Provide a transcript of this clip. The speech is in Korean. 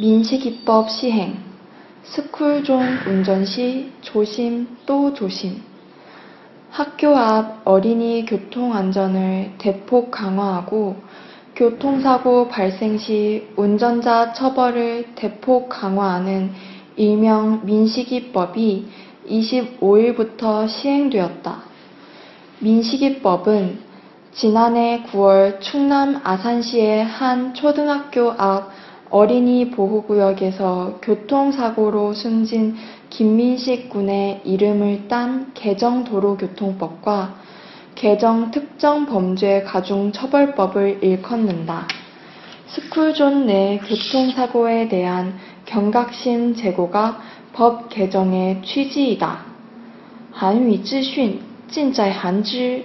민식이법 시행 스쿨존 운전 시 조심 또 조심 학교 앞 어린이 교통 안전을 대폭 강화하고 교통사고 발생 시 운전자 처벌을 대폭 강화하는 일명 민식이법이 25일부터 시행되었다. 민식이법은 지난해 9월 충남 아산시의 한 초등학교 앞 어린이 보호구역에서 교통사고로 숨진 김민식 군의 이름을 딴 개정도로교통법과 개정 특정범죄 가중처벌법을 일컫는다. 스쿨존 내 교통사고에 대한 경각심 제고가 법 개정의 취지이다. 韩语资讯尽在韩知